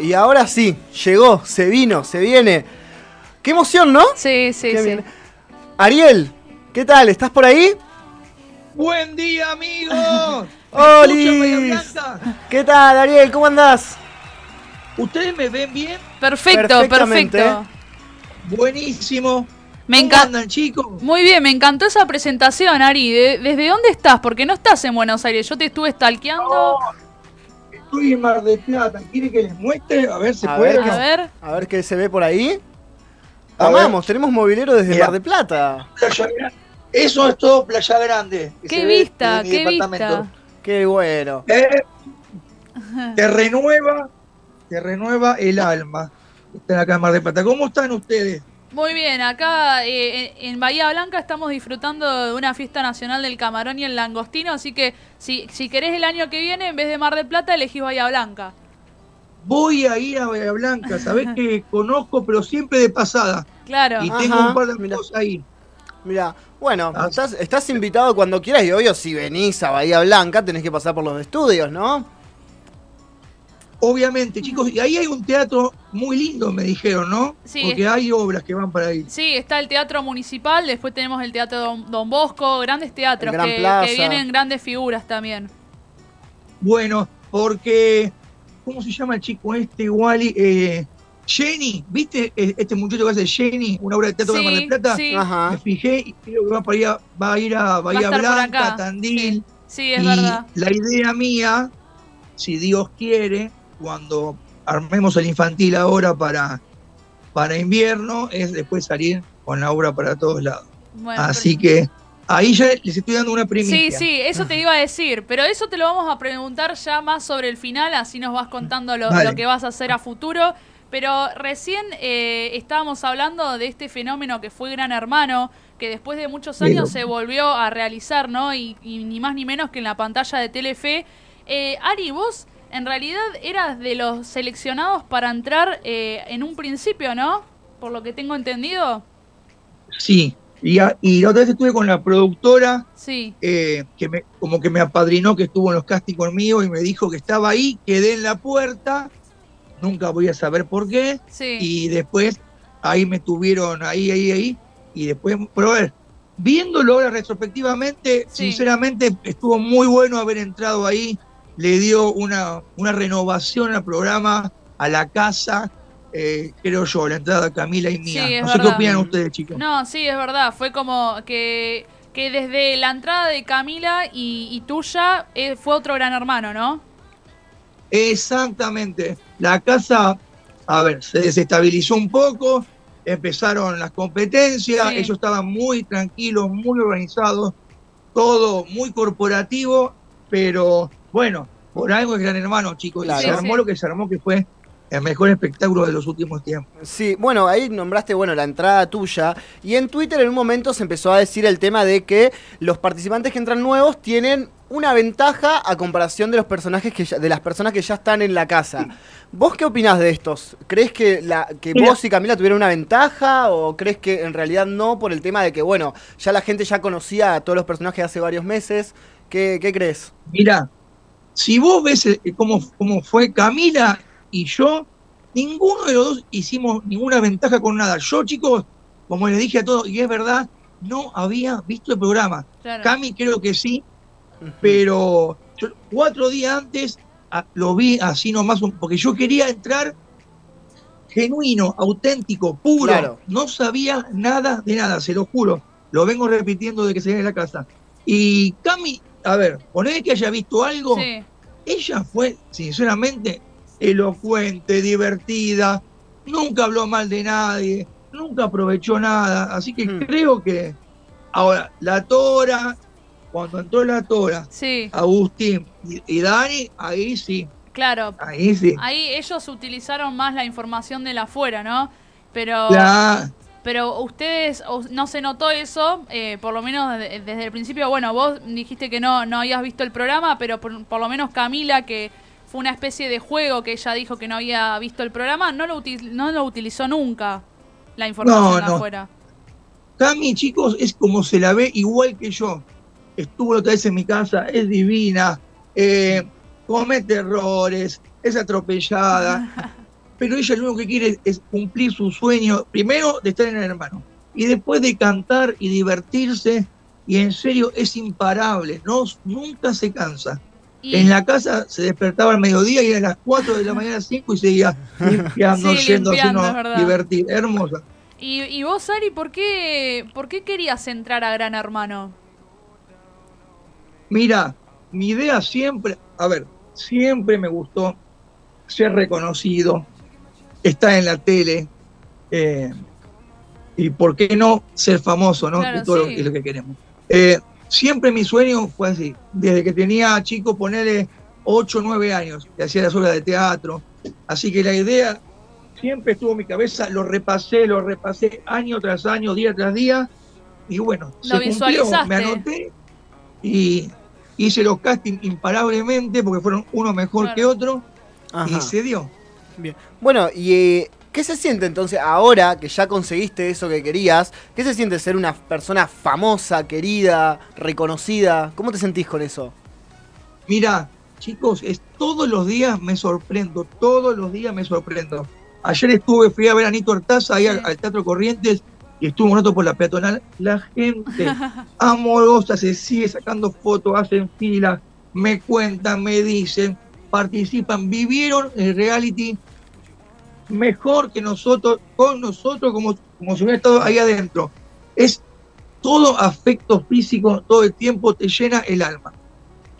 Y ahora sí, llegó, se vino, se viene. Qué emoción, ¿no? Sí, sí, Qué sí. bien. Ariel, ¿qué tal? ¿Estás por ahí? Buen día, amigos. ¿Me ¡Olis! escuchan, Bahía Blanca? ¿Qué tal, Ariel? ¿Cómo andás? ¿Ustedes me ven bien? Perfecto, perfecto. Buenísimo. Me ¿Cómo encanta. andan, chicos? Muy bien, me encantó esa presentación, Ari. De- ¿Desde dónde estás? Porque no estás en Buenos Aires. Yo te estuve stalkeando. Estoy en Mar del Plata. ¿Quiere que les muestre? A ver, ¿se A puede? ver, A ver. A ver qué se ve por ahí. A Amamos, tenemos mobilero desde Mira. Mar de Plata. Eso es todo Playa Grande. Qué vista, qué departamento. vista. Qué bueno. Eh, te renueva, te renueva el alma. Están acá en Mar del Plata. ¿Cómo están ustedes? Muy bien, acá eh, en Bahía Blanca estamos disfrutando de una fiesta nacional del camarón y el langostino, así que si, si querés el año que viene, en vez de Mar del Plata, elegís Bahía Blanca. Voy a ir a Bahía Blanca. Sabés que conozco, pero siempre de pasada. Claro. Y Ajá, tengo un par de amigos ahí. Mira, bueno, Ah. estás, estás invitado cuando quieras y obvio si venís a Bahía Blanca tenés que pasar por los estudios, ¿no? Obviamente, chicos, y ahí hay un teatro muy lindo, me dijeron, ¿no? Sí. Porque hay obras que van para ahí. Sí, está el Teatro Municipal, después tenemos el Teatro Don, Don Bosco, grandes teatros Gran que, vienen grandes figuras también. Bueno, porque, ¿cómo se llama el chico este, Wally? Eh, Jenny, ¿viste eh, este muchacho que hace Jenny, una obra de teatro de Mar del Sí, Plata? sí, Me Ajá. fijé y creo que va, para ir a, va a ir a Bahía Blanca, Tandil. sí, es y verdad. la idea mía, si Dios quiere, cuando armemos el infantil ahora para, para invierno, es después salir con la obra para todos lados. Bueno, Así que ahí ya les estoy dando una primicia. Sí, sí, eso te iba a decir, pero eso te lo vamos a preguntar ya más sobre el final, así nos vas contando lo, lo que vas a hacer a futuro. Pero recién eh, estábamos hablando de este fenómeno que fue Gran Hermano, que después de muchos años se volvió a realizar, ¿no? Y, y ni más ni menos que en la pantalla de Telefe. Eh, Ari, vos en realidad eras de los seleccionados para entrar eh, en un principio, ¿no? Por lo que tengo entendido. Sí, y, a- y la otra vez estuve con la productora Sí. eh, que me, como que me apadrinó que estuvo en los castings conmigo y me dijo que estaba ahí, quedé en la puerta, nunca voy a saber por qué, Sí. y después ahí me tuvieron ahí, ahí, ahí, y después, pero a ver, viéndolo ahora retrospectivamente, Sí. sinceramente estuvo muy bueno haber entrado ahí, le dio una, una renovación al programa, a la casa, eh, creo yo, la entrada de Camila y mía. Sí, no sé qué opinan ustedes, chicos. No, sí, es verdad. Fue como que, que desde la entrada de Camila y, y tuya eh, fue otro gran hermano, ¿no? Exactamente. La casa, a ver, se desestabilizó un poco, empezaron las competencias, Sí. ellos estaban muy tranquilos, muy organizados, todo muy corporativo, pero bueno, por algo es gran hermano, chicos, Claro. y se armó sí. lo que se armó, que fue el mejor espectáculo de los últimos tiempos. Sí, bueno, ahí nombraste, bueno, la entrada tuya. Y en Twitter en un momento se empezó a decir el tema de que los participantes que entran nuevos tienen una ventaja a comparación de los personajes que ya- de las personas que ya están en la casa. ¿Vos qué opinás de estos? ¿Crees que, la, que Mira. vos y Camila tuvieron una ventaja o crees que en realidad no por el tema de que, bueno, ya la gente ya conocía a todos los personajes hace varios meses? ¿Qué, qué crees? Mira, si vos ves eh, cómo, cómo fue Camila y yo, ninguno de los dos hicimos ninguna ventaja con nada. Yo, chicos, como les dije a todos, y es verdad, no había visto el programa. Claro. Cami creo que sí, pero yo cuatro días antes ah, lo vi así nomás, un- porque yo quería entrar genuino, auténtico, puro. Claro. No sabía nada de nada, se lo juro. Lo vengo repitiendo de que se de la casa. Y Cami, a ver, ponele que haya visto algo. Sí. Ella fue, sinceramente, elocuente, divertida, nunca habló mal de nadie, nunca aprovechó nada, así que Hmm. creo que ahora la Tora, cuando entró la Tora, Sí, Agustín y, y Dani, ahí sí, claro. ahí sí. Ahí ellos utilizaron más la información de la afuera, ¿no? Pero, La- pero ustedes, no se notó eso, eh, por lo menos de- desde el principio. Bueno, vos dijiste que no, no habías visto el programa, pero por, por lo menos Camila, que fue una especie de juego que ella dijo que no había visto el programa, no lo, util- no lo utilizó nunca la información No, de no. afuera. Cami, chicos, es como se la ve igual que yo. Estuvo la otra vez en mi casa, es divina, eh, comete errores, es atropellada. pero ella lo único que quiere es cumplir su sueño, primero de estar en el hermano, y después de cantar y divertirse, y en serio es imparable, no, nunca se cansa. Y- En la casa se despertaba al mediodía y a las 4 de la mañana 5 y seguía limpiando, Sí, yendo, limpiando, divertir. Hermosa. Y, y vos, Ari, ¿por qué, ¿por qué querías entrar a Gran Hermano? Mira, mi idea siempre, a ver, siempre me gustó ser reconocido, estar en la tele, eh, y por qué no ser famoso, ¿no? Claro, Que todo lo sí. que es lo que queremos. Eh, siempre mi sueño fue así, desde que tenía chico, ponerle 8 o 9 años, que hacía las obras de teatro. Así que la idea siempre estuvo en mi cabeza, lo repasé, lo repasé año tras año, día tras día, y bueno, Lo se cumplió, me anoté y hice los castings imparablemente porque fueron uno mejor Claro. que otro Ajá. y se dio. Bien. Bueno, y eh, ¿qué se siente entonces ahora que ya conseguiste eso que querías? ¿Qué se siente ser una persona famosa, querida, reconocida? ¿Cómo te sentís con eso? Mira, chicos, es, todos los días me sorprendo, todos los días me sorprendo. Ayer estuve, fui a ver a Nito Artaza ahí al, Sí. al Teatro Corrientes y estuvo un rato por la peatonal. La gente amorosa se sigue sacando fotos, hacen filas, me cuentan, me dicen, participan, vivieron el reality mejor que nosotros, con nosotros, como, como si hubiera estado ahí adentro. Es todo afecto físico, todo el tiempo te llena el alma.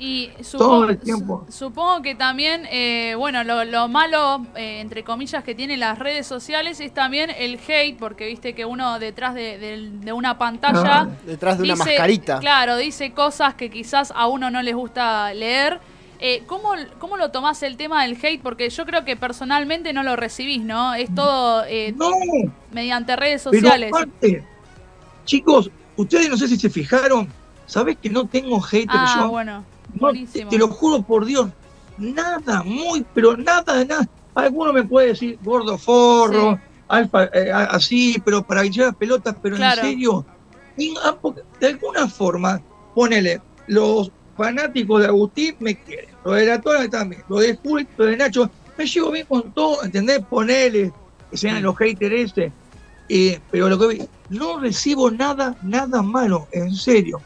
Y Todo supongo, el tiempo. su- supongo que también, eh, bueno, lo, lo malo, eh, entre comillas, que tienen las redes sociales es también el hate, porque viste que uno detrás de, de- de una pantalla... Ah, Detrás de una dice- mascarita. Claro, dice cosas que quizás a uno no les gusta leer. Eh, ¿cómo, ¿Cómo lo tomás el tema del hate? Porque yo creo que personalmente no lo recibís, ¿no? Es todo eh, No, mediante redes pero sociales. aparte, chicos, ustedes no sé si se fijaron, ¿sabés que no tengo hater ah, yo? bueno, No, te, lo juro por Dios, nada, muy, pero nada de nada. Alguno me puede decir gordo forro, Sí. alfa, eh, así, pero para hinchar pelotas, pero Claro. en serio, de alguna forma, ponele, los fanáticos de Agustín me quieren, los de la Tora también, los de Juli, los de Nacho, me llevo bien con todo, ¿entendés? Ponele, que sean los haters ese. Eh, pero lo que vi, no recibo nada, nada malo, en serio,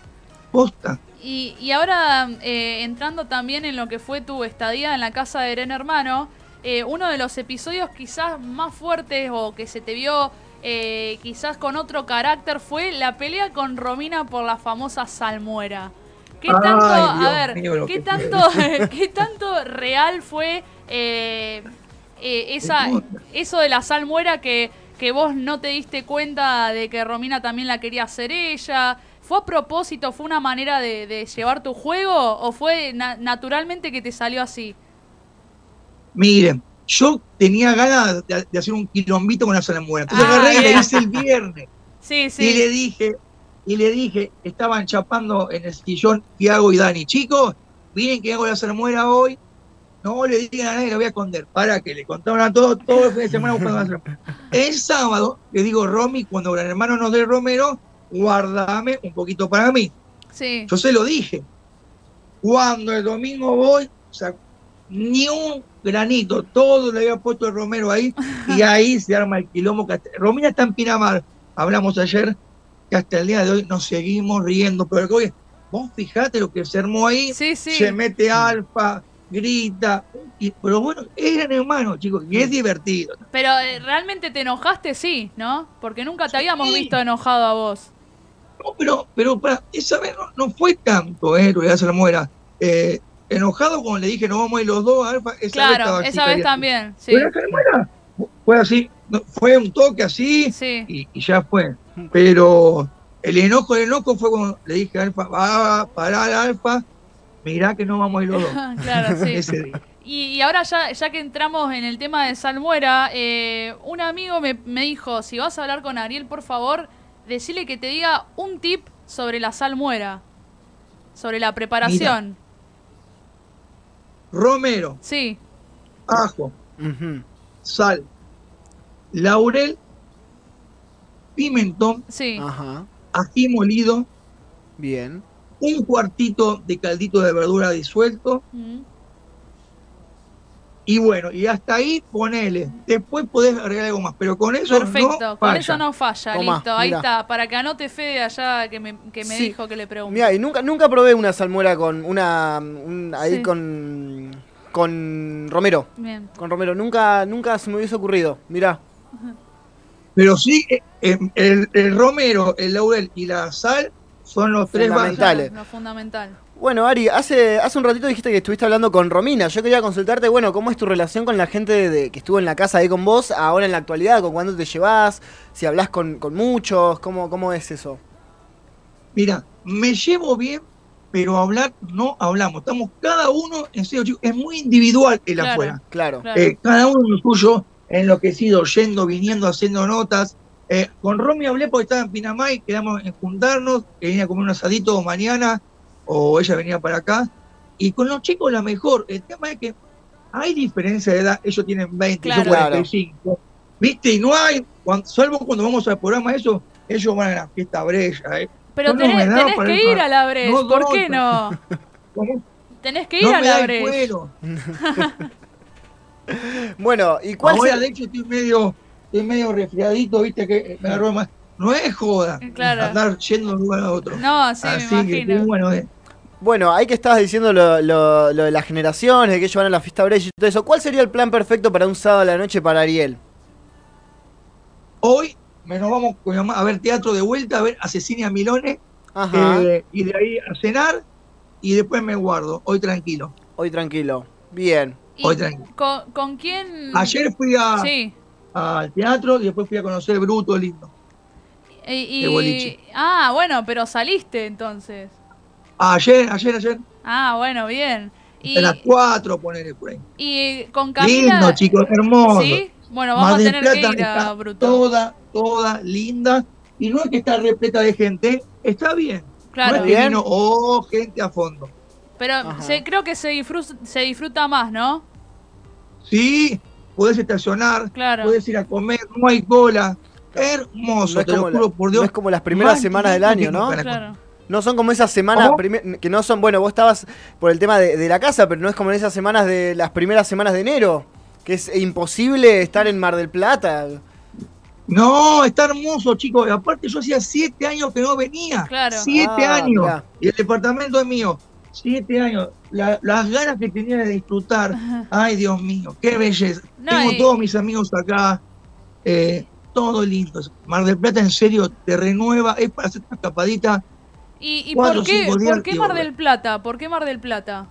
posta. Y, y ahora, eh, entrando también en lo que fue tu estadía en la casa de Eren Hermano, eh, uno de los episodios quizás más fuertes o que se te vio eh, quizás con otro carácter fue la pelea con Romina por la famosa salmuera. ¿Qué Ay, tanto, a ver, mío, qué tanto, qué tanto real fue eh, eh, esa, eso de la salmuera que, que vos no te diste cuenta de que Romina también la quería hacer ella? ¿Fue a propósito? ¿Fue una manera de, de llevar tu juego? ¿O fue na- naturalmente que te salió así? Miren, yo tenía ganas de, de hacer un quilombito con la salamuera. Entonces Ah, agarré y le hice el viernes. Sí, Y le sí. dije, y le dije, estaban chapando en el sillón Tiago y Dani. Chicos, miren que hago la salamuera hoy. No le digan a nadie, la voy a esconder. Para que le contaron a todos todo el fin de semana buscando la. El sábado le digo, Romy, cuando Gran Hermano nos dé Romero, guardame un poquito para mí. Sí. Yo se lo dije. Cuando el domingo voy, o sea, ni un granito, todo le había puesto el Romero ahí, y ahí se arma el quilombo. Romina está en Pinamar, hablamos ayer, que hasta el día de hoy nos seguimos riendo, pero que, oye, vos fijate lo que se armó ahí, Sí, sí. se mete alfa, grita, y- pero bueno, eran hermanos, chicos, y es divertido. Pero eh, realmente te enojaste, sí, ¿no? Porque nunca te habíamos visto enojado a vos. No, pero, pero para, esa vez no, no fue tanto, eh, lo de hacer la muera. Eh, enojado cuando le dije no vamos a ir los dos, Alfa, esa vez Claro, así esa vez también, sí. Pero fue así, fue un toque así Sí. y, y ya fue. Pero el enojo, el enojo fue cuando le dije a Alfa, va, parar Alfa, mirá que no vamos a ir los dos. claro, sí. Ese día. Y, y ahora ya, ya que entramos en el tema de Salmuera, eh, un amigo me, me dijo, si vas a hablar con Ariel, por favor, decile que te diga un tip sobre la salmuera, sobre la preparación. Romero, Sí, ajo, Ujú. sal, laurel, pimentón, sí. Ajá. ají molido, Bien. un cuartito de caldito de verdura disuelto, Mm. Y bueno, y hasta ahí ponele. Después podés agregar algo más, pero con eso Perfecto, no con falla. eso no falla, Tomá, listo, ahí mirá. está, para que anote Fede allá que me, que me Sí. dijo que le pregunte. Mira, y nunca, nunca probé una salmuera con una. un- ahí Sí. con. con Romero. Bien. Con Romero. Nunca, nunca se me hubiese ocurrido. Mirá. Pero sí, eh, eh, el, el romero, el laurel y la sal son los tres. Fundamentales. Lo fundamental. Bueno, Ari, hace, hace un ratito dijiste que estuviste hablando con Romina. Yo quería consultarte, bueno, ¿cómo es tu relación con la gente de, que estuvo en la casa ahí con vos, ahora en la actualidad? ¿Con cuándo te llevas? Si hablas con, con muchos, ¿cómo, ¿cómo es eso? Mira, me llevo bien, pero hablar no hablamos. Estamos cada uno, en serio, chicos, es muy individual el Claro. afuera. Claro. Claro. Eh, cada uno en lo suyo, enloquecido, yendo, viniendo, haciendo notas. Eh, con Romy hablé porque estaba en Pinamay, quedamos en juntarnos, que venía a comer un asadito mañana, o ella venía para acá. Y con los chicos la mejor. El tema es que hay diferencia de edad, ellos tienen 20, yo Claro. 45. ¿Viste? Y no hay, salvo cuando vamos al programa eso, ellos van a la fiesta brella. ¿eh? Pero no tenés, para que ir a la Breche, no ¿por qué no? ¿Cómo? Tenés que ir No a la cuero. Bueno, ¿y cuál Ahora, se- de hecho, estoy medio, estoy medio resfriadito, viste que me agarró más. No es joda Claro. andar yendo de un lugar a otro. No, sí, Así me que, imagino. bueno, eh, Bueno, ahí que estabas diciendo lo, lo- lo de las generaciones, de que ellos van a la fiesta Brecht y todo eso. ¿Cuál sería el plan perfecto para un sábado a la noche para Ariel? hoy nos vamos mamá a ver teatro de vuelta, a ver a Cecilia Milone, Ajá. eh, y de ahí a cenar, y después me guardo, hoy tranquilo. Hoy tranquilo. Bien. ¿Y Hoy con, con quién? Ayer fui a- Sí. al teatro y después fui a conocer Bruto Lindo. Y, y- De boliche. Ah, bueno, pero saliste entonces. Ayer, ayer, ayer, Ah, bueno, bien. Y, a las 4 ponerle por ahí. y con Camila. Lindo, chicos, hermoso. ¿Sí? Bueno, vamos a tener que Plata ir a está Bruto. toda, toda linda. Y no es que está repleta de gente, está bien. Claro. No es que vino, oh, gente a fondo. Pero se, creo que se disfruta, se disfruta más, ¿no? Sí, podés estacionar, Claro. podés ir a comer, no hay cola. Hermoso, No es, te lo la- juro por no Dios. es como las primeras semanas del año, ¿no? Claro. No son como esas semanas que no son, bueno, vos estabas por el tema de, de la casa, pero no es como en esas semanas de las primeras semanas de enero, que es imposible estar en Mar del Plata. No, está hermoso, chicos. Y aparte, yo hacía siete años que no venía. Claro. Siete Ah, años. mirá. Y el departamento es mío. Siete años. La- las ganas que tenía de disfrutar. Ay, Dios mío, qué belleza. No, Tengo y- todos mis amigos acá. eh, todo lindo. Mar del Plata, en serio, te renueva. Es para hacer una escapadita. ¿Y, y Cuatro por qué, días por qué Mar del Plata? ¿Por qué Mar del Plata?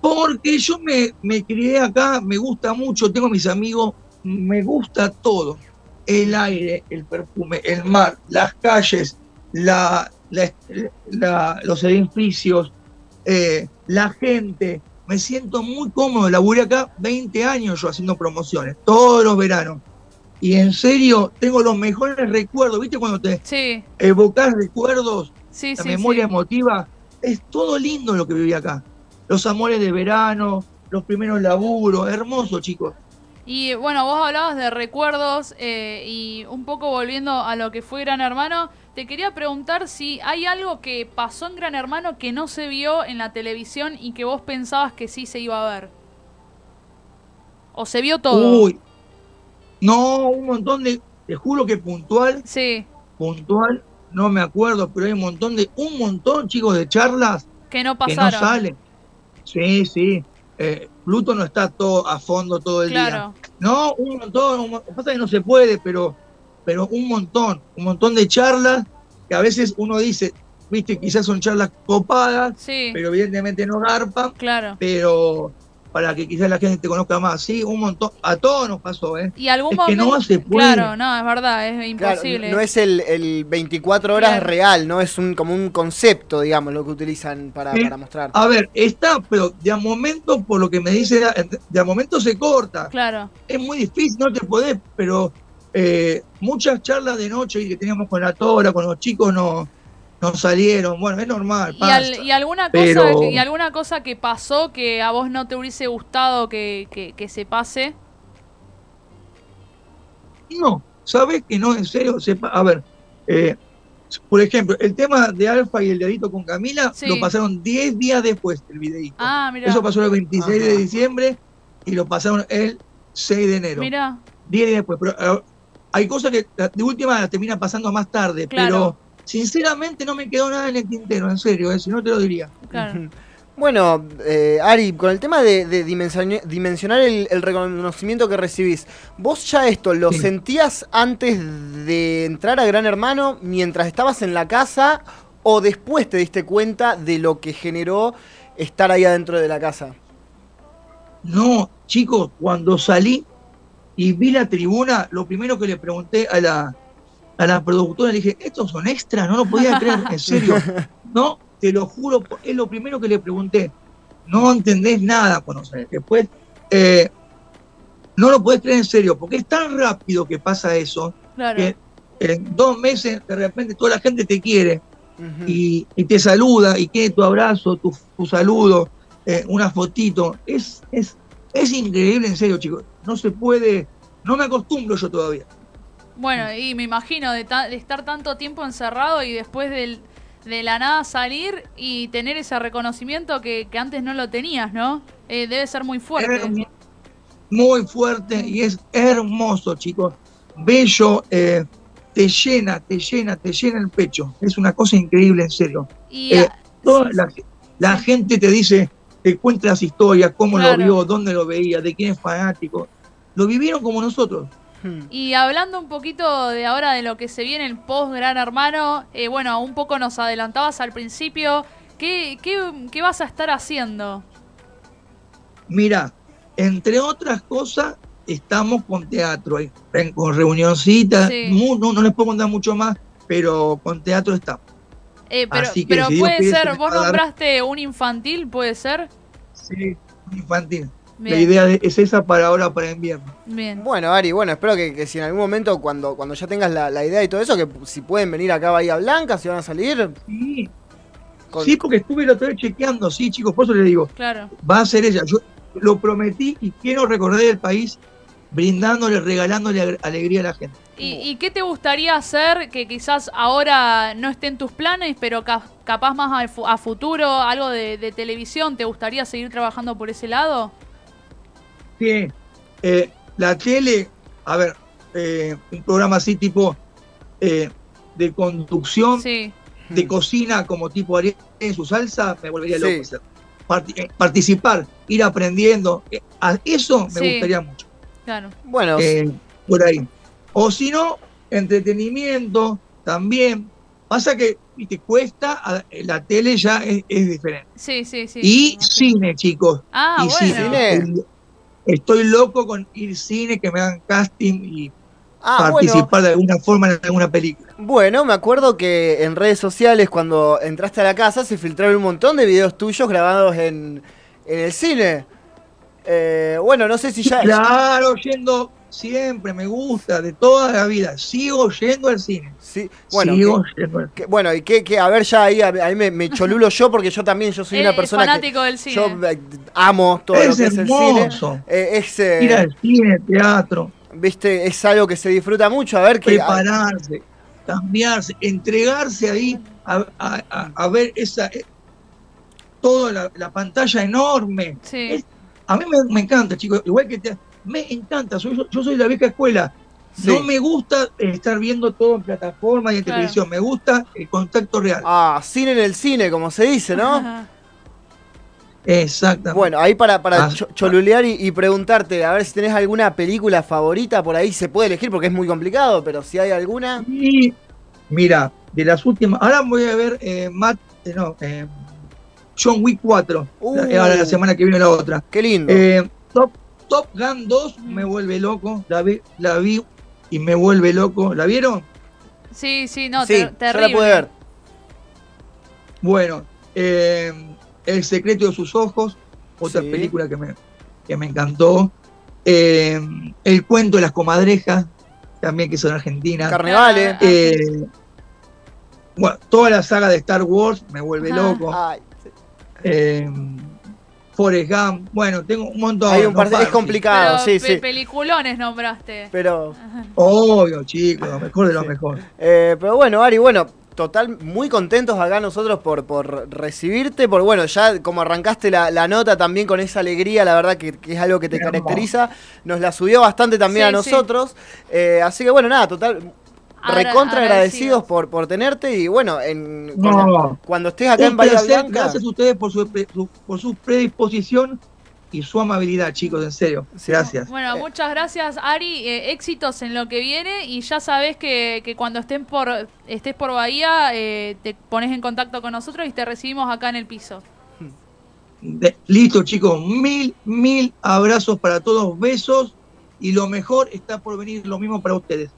Porque yo me, me crié acá, me gusta mucho, tengo mis amigos, me gusta todo. El aire, el perfume, el mar, las calles, la, la- la- los edificios, eh, la gente. Me siento muy cómodo. Laburé acá 20 años yo haciendo promociones, todos los veranos. Y en serio, tengo los mejores recuerdos. ¿Viste cuando te Sí, evocas recuerdos? sí, la sí. memoria emotiva, es todo lindo lo que viví acá. Los amores de verano, los primeros laburos, hermoso, chicos. Y bueno, vos hablabas de recuerdos eh, y un poco volviendo a lo que fue Gran Hermano, te quería preguntar si hay algo que pasó en Gran Hermano que no se vio en la televisión y que vos pensabas que sí se iba a ver. ¿O se vio todo? Uy, no, un montón de, te juro que puntual, Sí, puntual, no me acuerdo, pero hay un montón de, un montón, chicos, de charlas que no que no pasaron. salen. Sí, sí. Eh, Pluto no está todo a fondo todo el día. claro, No, un montón, un pasa que no se puede, pero, pero un montón, un montón de charlas que a veces uno dice, viste, quizás son charlas copadas, sí, pero evidentemente no garpan, claro. pero para que quizás la gente te conozca más, sí, un montón, a todos nos pasó, ¿eh? Y algún Es que momento... no se puede. Claro, no, es verdad, es Claro, imposible. no es el, el 24 horas Claro. real, no es un como un concepto, digamos, lo que utilizan para, para mostrar. A ver, está, pero de a momento, por lo que me dice, de a momento se corta. Claro, Es muy difícil, no te podés, pero eh, muchas charlas de noche que teníamos con la Tora, con los chicos, no, no salieron. Bueno, es normal. y, pasa. al- y alguna cosa Pero- que, y alguna cosa que pasó que a vos no te hubiese gustado que, que, que se pase. No, ¿sabes que no? En serio, sepa, a ver, eh, por ejemplo, el tema de Alfa y el dedito con Camila Sí. lo pasaron 10 días después del videíto. Ah, mira. Eso pasó el 26 de diciembre y lo pasaron el 6 de enero. Mira. 10 días después. Pero eh, hay cosas que la- de última las termina pasando más tarde, Claro. pero sinceramente no me quedó nada en el tintero, en serio, eh, si no te lo diría. Claro. Bueno, eh, Ari, con el tema de, dimensionar el, el reconocimiento que recibís, ¿vos ya esto lo Sí. sentías antes de entrar a Gran Hermano, mientras estabas en la casa, o después te diste cuenta de lo que generó estar ahí adentro de la casa? No, chicos, cuando salí y vi la tribuna, lo primero que le pregunté a la, a la productora, le dije, ¿estos son extras? No lo podía creer, en serio. No, te lo juro, es lo primero que le pregunté. No entendés nada cuando. Después, eh, no lo podés creer en serio, porque es tan rápido que pasa eso, Claro. que en dos meses de repente toda la gente te quiere y, y te saluda y quiere tu abrazo, tu, tu saludo, eh, una fotito. Es, es, es increíble, en serio, chicos. No se puede, no me acostumbro yo todavía. Bueno, y me imagino de, ta- de estar tanto tiempo encerrado y después del- de la nada salir y tener ese reconocimiento que, que antes no lo tenías, ¿no? Eh, debe ser muy fuerte. Muy fuerte y es hermoso, chicos. Bello, eh, te llena, te llena, te llena el pecho. Es una cosa increíble, en serio. Y Eh, Toda la, la gente te dice, te cuenta las historias, cómo Claro. lo vio, dónde lo veía, de quién es fanático. Lo vivieron como nosotros. Hmm. Y hablando un poquito de ahora de lo que se viene el post Gran Hermano, eh, bueno, un poco nos adelantabas al principio. ¿Qué, qué, qué vas a estar haciendo? Mira, entre otras cosas, estamos con teatro, con reunioncitas, Sí. no, no les puedo contar mucho más, pero con teatro estamos. Eh, pero Así que pero si puede quiere, ser, vos dar- nombraste un infantil, ¿puede ser? Sí, infantil. La idea de- es esa para ahora, para invierno. bien. Bueno, Ari, bueno, espero que, que si en algún momento, cuando, cuando ya tengas la, la idea y todo eso, que si pueden venir acá a Bahía Blanca, si van a salir. Sí, con- sí, porque estuve la otra vez chequeando, sí, chicos, por eso les digo, Claro. va a ser ella. Yo lo prometí y quiero recorrer el país brindándole, regalándole alegría a la gente. ¿Y, y qué te gustaría hacer que quizás ahora no esté en tus planes, pero ca- capaz más a, a futuro, algo de, de televisión? ¿Te gustaría seguir trabajando por ese lado? Sí, eh, la tele, a ver, eh, un programa así tipo eh, de conducción, Sí, de cocina, como tipo Ariel en su salsa, me volvería Sí. loco. hacer. Parti- eh, participar, ir aprendiendo, eh, a eso me Sí. gustaría mucho. claro. Bueno, eh, por ahí. O si no, entretenimiento también. Pasa que te cuesta, la tele ya es, es diferente. Sí, sí, sí. y cine, chicos. Ah, y bueno. cine. Estoy, loco con ir cine, que me hagan casting y ah, bueno. participar de alguna forma en alguna película. Bueno, me acuerdo que en redes sociales, cuando entraste a la casa, se filtraron un montón de videos tuyos grabados en, en el cine. Eh, bueno, no sé si ya. Claro, yendo siempre, me gusta, de toda la vida. Sigo yendo al cine. Sí, bueno, Sigo que- yendo al que- bueno, y que, que- a ver, ya ahí, a- ahí me, me cholulo yo, porque yo también yo soy Él una persona que. fanático del cine. Yo eh, amo todo lo Es que es el cine. hermoso. Eh, es, eh, Ir al cine, teatro, viste, es algo que se disfruta mucho. A ver que. prepararse, cambiarse, entregarse ahí a, a- a- a ver esa eh, toda la, la pantalla enorme. Sí. Es- a mí me, me encanta, chicos, igual que te, me encanta, soy, yo, yo soy de la vieja escuela. Sí. No me gusta estar viendo todo en plataforma y en Claro. televisión, me gusta el contacto real. Ah, cine en el cine, como se dice, ¿no? Ajá. Exactamente. Bueno, ahí para, para Ah, cho- cholulear y, y preguntarte, a ver si tenés alguna película favorita por ahí, se puede elegir porque es muy complicado, pero si hay alguna. Y mira, de las últimas, ahora voy a ver eh, Matt, eh, no, eh, John Wick 4, Uh. la- ahora la semana que viene la otra. Qué lindo. Eh, Top, Top Gun 2 me vuelve loco, la vi, la vi y me vuelve loco. ¿La vieron? Sí, sí, no, sí, ter- yo la terrible. pude ver. Bueno, eh, El secreto de sus ojos, otra Sí. película que me, que me encantó. Eh, el cuento de las comadrejas, también que son argentinas. Carnevale. Ah, Eh, bueno, toda la saga de Star Wars me vuelve Ajá. loco. Ay, Eh, Forrest Gump, bueno, tengo un montón. hay un no par de- es complicado, Pero sí, pe- sí. peliculones nombraste. Pero, Obvio, chicos, lo mejor de lo Sí. mejor. eh, pero bueno, Ari, bueno, total, muy contentos acá nosotros por, por recibirte, por bueno, ya como arrancaste la, la nota también con esa alegría, la verdad que, que es algo que te caracteriza, nos la subió bastante también Sí, a sí. nosotros, eh, así que bueno, nada, total, Recontra agradecidos por, por tenerte y bueno, en, No. cuando, cuando estés acá en Bahía placer, Blanca, gracias a ustedes por su, por su predisposición y su amabilidad, chicos, en serio. Sí. Gracias. Bueno, Eh. muchas gracias Ari, Eh, éxitos en lo que viene y ya sabes que, que cuando estén por, estés por Bahía eh, te pones en contacto con nosotros y te recibimos acá en el piso. De- listo, chicos. Mil, mil abrazos para todos, besos y lo mejor está por venir, lo mismo para ustedes.